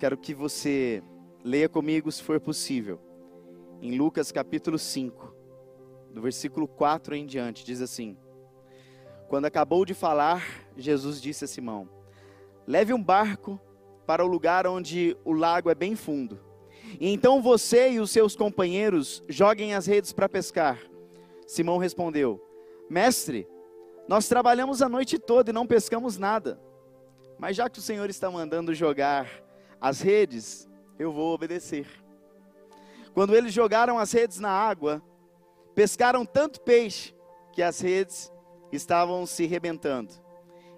quero que você leia comigo, se for possível, em Lucas capítulo 5, do versículo 4 em diante, diz assim: Quando acabou de falar, Jesus disse a Simão: Leve um barco para o lugar onde o lago é bem fundo. E então você e os seus companheiros joguem as redes para pescar. Simão respondeu: Mestre, nós trabalhamos a noite toda e não pescamos nada. Mas já que o Senhor está mandando jogar as redes, eu vou obedecer. Quando eles jogaram as redes na água, pescaram tanto peixe que as redes estavam se rebentando.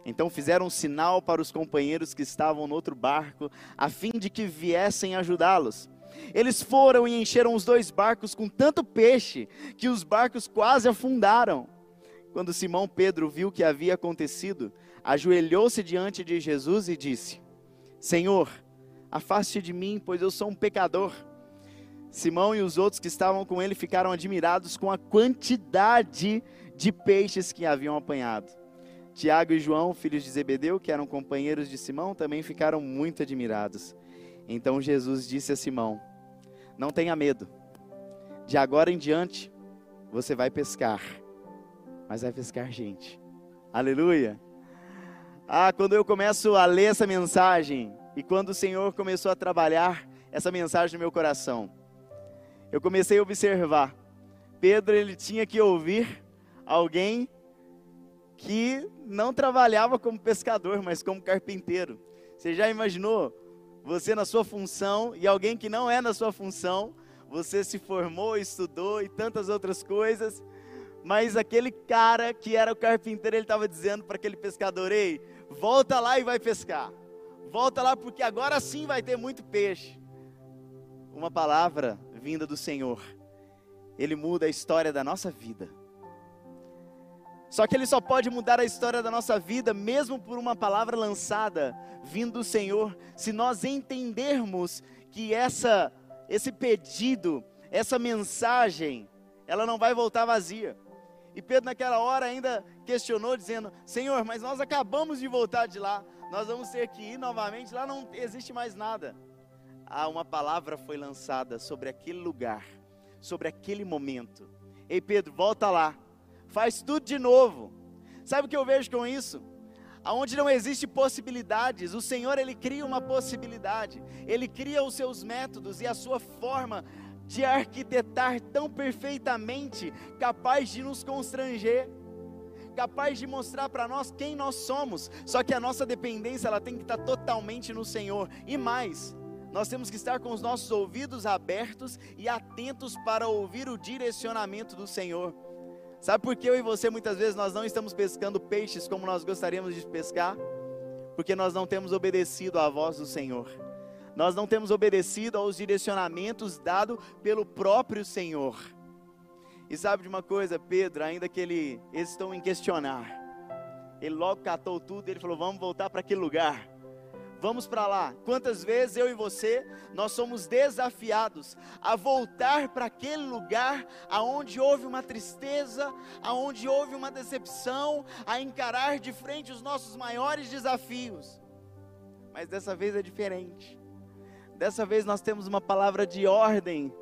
Então fizeram um sinal para os companheiros que estavam no outro barco, a fim de que viessem ajudá-los. Eles foram e encheram os dois barcos com tanto peixe que os barcos quase afundaram. Quando Simão Pedro viu o que havia acontecido, ajoelhou-se diante de Jesus e disse: Senhor, afaste de mim, pois eu sou um pecador. Simão e os outros que estavam com ele ficaram admirados com a quantidade de peixes que haviam apanhado. Tiago e João, filhos de Zebedeu, que eram companheiros de Simão, também ficaram muito admirados. Então Jesus disse a Simão: Não tenha medo, de agora em diante você vai pescar, mas vai pescar gente. Aleluia! Ah, quando eu começo a ler essa mensagem e quando o Senhor começou a trabalhar essa mensagem no meu coração, eu comecei a observar. Pedro ele tinha que ouvir alguém que não trabalhava como pescador, mas como carpinteiro. Você já imaginou você na sua função e alguém que não é na sua função, você se formou, estudou e tantas outras coisas, mas aquele cara que era o carpinteiro, ele estava dizendo para aquele pescador: ei, volta lá e vai pescar. Volta lá porque agora sim vai ter muito peixe. Uma palavra vinda do Senhor, ele muda a história da nossa vida. Só que ele só pode mudar a história da nossa vida, mesmo por uma palavra lançada, vindo do Senhor, se nós entendermos que essa, esse pedido, essa mensagem, ela não vai voltar vazia. E Pedro, naquela hora, ainda questionou, dizendo: Senhor, mas nós acabamos de voltar de lá, nós vamos ter que ir novamente, lá não existe mais nada. Ah, uma palavra foi lançada sobre aquele lugar, sobre aquele momento. Ei, Pedro, volta lá faz tudo de novo. Sabe o que eu vejo com isso? Aonde não existe possibilidades, o Senhor ele cria uma possibilidade. Ele cria os seus métodos e a sua forma de arquitetar tão perfeitamente, capaz de nos constranger, capaz de mostrar para nós quem nós somos. Só que a nossa dependência ela tem que estar totalmente no Senhor. E mais, nós temos que estar com os nossos ouvidos abertos e atentos para ouvir o direcionamento do Senhor. Sabe por que eu e você muitas vezes nós não estamos pescando peixes como nós gostaríamos de pescar? Porque nós não temos obedecido à voz do Senhor. Nós não temos obedecido aos direcionamentos dados pelo próprio Senhor. E sabe de uma coisa, Pedro, ainda que ele, estão em questionar, ele logo catou tudo ele falou: Vamos voltar para aquele lugar. Vamos para lá. Quantas vezes eu e você nós somos desafiados a voltar para aquele lugar aonde houve uma tristeza, aonde houve uma decepção, a encarar de frente os nossos maiores desafios. Mas dessa vez é diferente. Dessa vez nós temos uma palavra de ordem.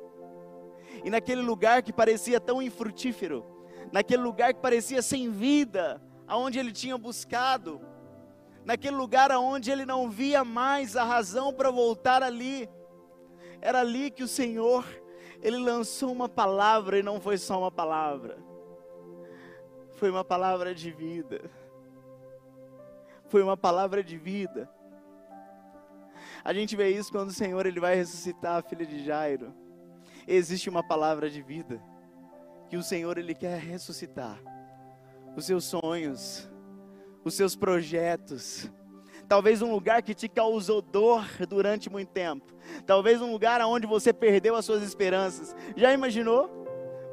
E naquele lugar que parecia tão infrutífero, naquele lugar que parecia sem vida, aonde ele tinha buscado, naquele lugar aonde ele não via mais a razão para voltar ali. Era ali que o Senhor, ele lançou uma palavra e não foi só uma palavra. Foi uma palavra de vida. Foi uma palavra de vida. A gente vê isso quando o Senhor ele vai ressuscitar a filha de Jairo. Existe uma palavra de vida que o Senhor ele quer ressuscitar. Os seus sonhos, os seus projetos. Talvez um lugar que te causou dor durante muito tempo. Talvez um lugar onde você perdeu as suas esperanças. Já imaginou?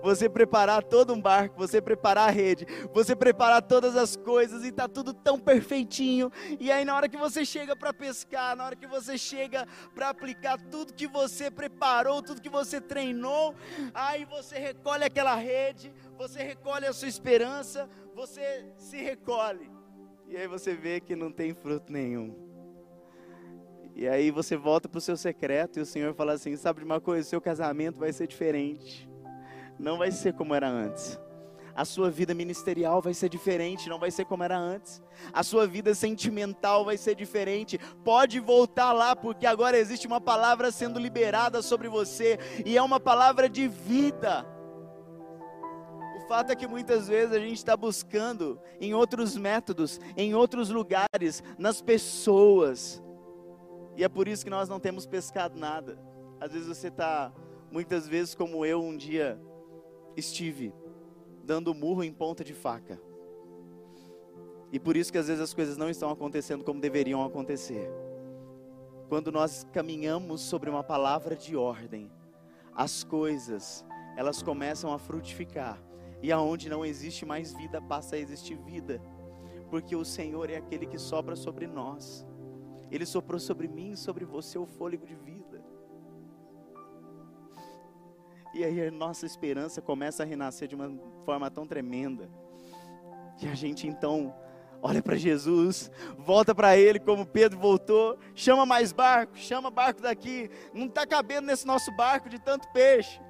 Você preparar todo um barco, você preparar a rede, você preparar todas as coisas e tá tudo tão perfeitinho. E aí na hora que você chega para pescar, na hora que você chega para aplicar tudo que você preparou, tudo que você treinou, aí você recolhe aquela rede, você recolhe a sua esperança, você se recolhe. E aí você vê que não tem fruto nenhum. E aí você volta para o seu secreto e o Senhor fala assim: sabe de uma coisa? Seu casamento vai ser diferente. Não vai ser como era antes. A sua vida ministerial vai ser diferente, não vai ser como era antes. A sua vida sentimental vai ser diferente. Pode voltar lá, porque agora existe uma palavra sendo liberada sobre você, e é uma palavra de vida. O fato é que muitas vezes a gente está buscando em outros métodos, em outros lugares, nas pessoas, e é por isso que nós não temos pescado nada. Às vezes você está, muitas vezes, como eu um dia estive dando murro em ponta de faca. E por isso que às vezes as coisas não estão acontecendo como deveriam acontecer. Quando nós caminhamos sobre uma palavra de ordem, as coisas, elas começam a frutificar. E aonde não existe mais vida, passa a existir vida. Porque o Senhor é aquele que sopra sobre nós. Ele soprou sobre mim e sobre você o fôlego de vida. E aí a nossa esperança começa a renascer de uma forma tão tremenda. E a gente então olha para Jesus, volta para Ele como Pedro voltou, chama mais barco, chama barco daqui. Não está cabendo nesse nosso barco de tanto peixe.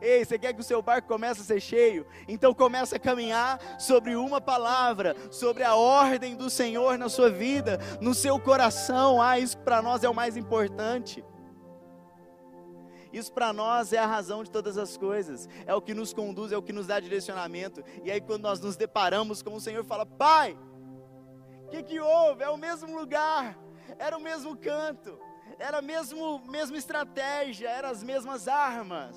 Ei, você quer que o seu barco comece a ser cheio? Então comece a caminhar sobre uma palavra, sobre a ordem do Senhor na sua vida, no seu coração. Ah, isso para nós é o mais importante. Isso para nós é a razão de todas as coisas, é o que nos conduz, é o que nos dá direcionamento. E aí, quando nós nos deparamos com o Senhor, fala: Pai, o que, que houve? É o mesmo lugar, era o mesmo canto, era a mesmo, mesma estratégia, eram as mesmas armas.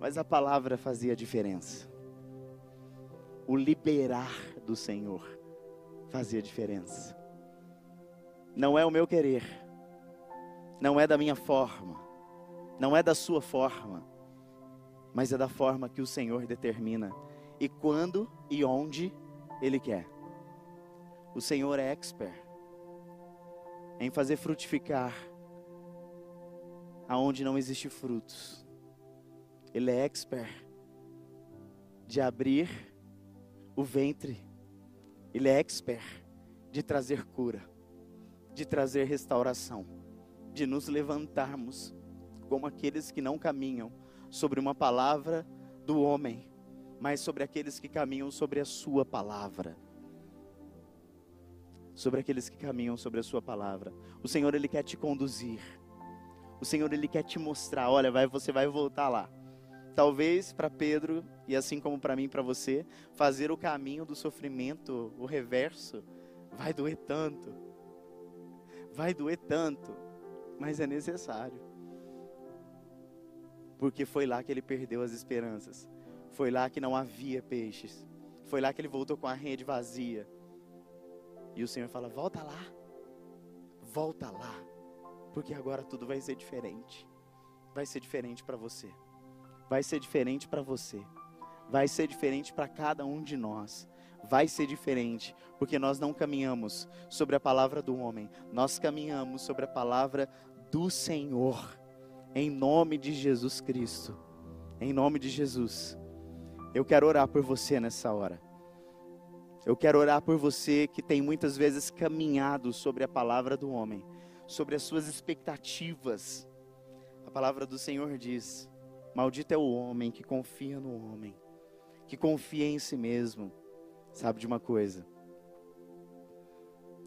Mas a palavra fazia diferença. O liberar do Senhor fazia diferença. Não é o meu querer não é da minha forma, não é da sua forma, mas é da forma que o Senhor determina e quando e onde Ele quer. O Senhor é expert em fazer frutificar aonde não existe frutos. Ele é expert de abrir o ventre. Ele é expert de trazer cura, de trazer restauração de nos levantarmos como aqueles que não caminham sobre uma palavra do homem, mas sobre aqueles que caminham sobre a sua palavra. Sobre aqueles que caminham sobre a sua palavra. O Senhor ele quer te conduzir. O Senhor ele quer te mostrar, olha, vai, você vai voltar lá. Talvez para Pedro e assim como para mim para você, fazer o caminho do sofrimento, o reverso, vai doer tanto. Vai doer tanto mas é necessário. Porque foi lá que ele perdeu as esperanças. Foi lá que não havia peixes. Foi lá que ele voltou com a rede vazia. E o Senhor fala: volta lá. Volta lá. Porque agora tudo vai ser diferente. Vai ser diferente para você. Vai ser diferente para você. Vai ser diferente para cada um de nós vai ser diferente, porque nós não caminhamos sobre a palavra do homem, nós caminhamos sobre a palavra do Senhor, em nome de Jesus Cristo, em nome de Jesus. Eu quero orar por você nessa hora. Eu quero orar por você que tem muitas vezes caminhado sobre a palavra do homem, sobre as suas expectativas. A palavra do Senhor diz: Maldito é o homem que confia no homem, que confia em si mesmo. Sabe de uma coisa?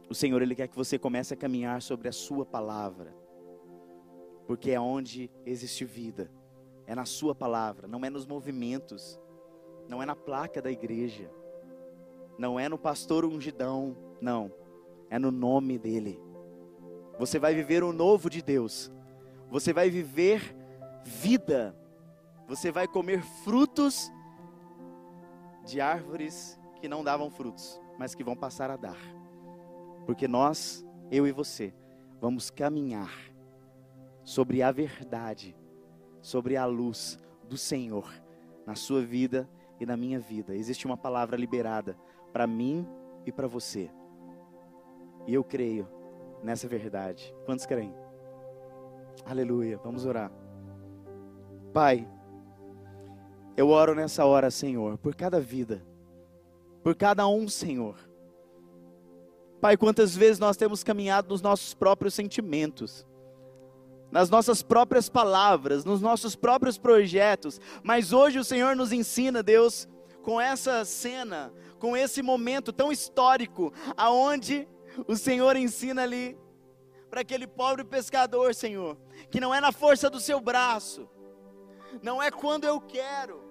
O Senhor ele quer que você comece a caminhar sobre a sua palavra porque é onde existe vida. É na Sua palavra, não é nos movimentos, não é na placa da igreja, não é no pastor ungidão, não, é no nome dEle. Você vai viver o novo de Deus, você vai viver vida, você vai comer frutos de árvores que não davam frutos, mas que vão passar a dar, porque nós, eu e você, vamos caminhar sobre a verdade, sobre a luz do Senhor na sua vida e na minha vida. Existe uma palavra liberada para mim e para você. E eu creio nessa verdade. Quantos creem? Aleluia. Vamos orar. Pai, eu oro nessa hora, Senhor, por cada vida, por cada um, Senhor. Pai, quantas vezes nós temos caminhado nos nossos próprios sentimentos, nas nossas próprias palavras, nos nossos próprios projetos, mas hoje o Senhor nos ensina, Deus, com essa cena, com esse momento tão histórico, aonde o Senhor ensina ali para aquele pobre pescador, Senhor, que não é na força do seu braço, não é quando eu quero,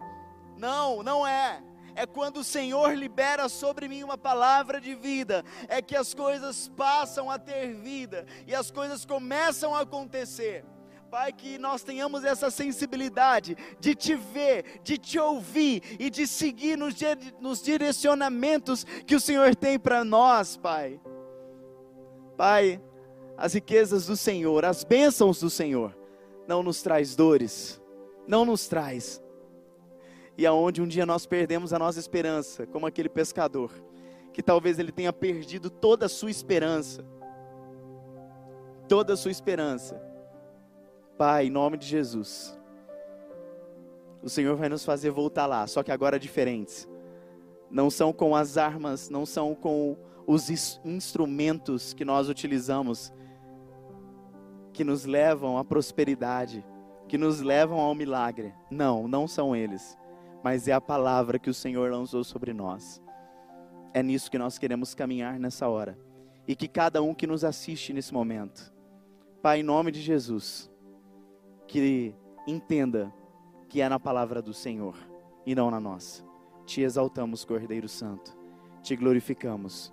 não, não é é quando o Senhor libera sobre mim uma palavra de vida, é que as coisas passam a ter vida e as coisas começam a acontecer. Pai, que nós tenhamos essa sensibilidade de te ver, de te ouvir e de seguir nos, nos direcionamentos que o Senhor tem para nós, Pai. Pai, as riquezas do Senhor, as bênçãos do Senhor, não nos traz dores, não nos traz e aonde um dia nós perdemos a nossa esperança, como aquele pescador, que talvez ele tenha perdido toda a sua esperança. Toda a sua esperança. Pai, em nome de Jesus, o Senhor vai nos fazer voltar lá, só que agora diferentes. Não são com as armas, não são com os instrumentos que nós utilizamos que nos levam à prosperidade, que nos levam ao milagre. Não, não são eles mas é a palavra que o Senhor lançou sobre nós. É nisso que nós queremos caminhar nessa hora. E que cada um que nos assiste nesse momento, Pai, em nome de Jesus, que entenda que é na palavra do Senhor e não na nossa. Te exaltamos, Cordeiro Santo, te glorificamos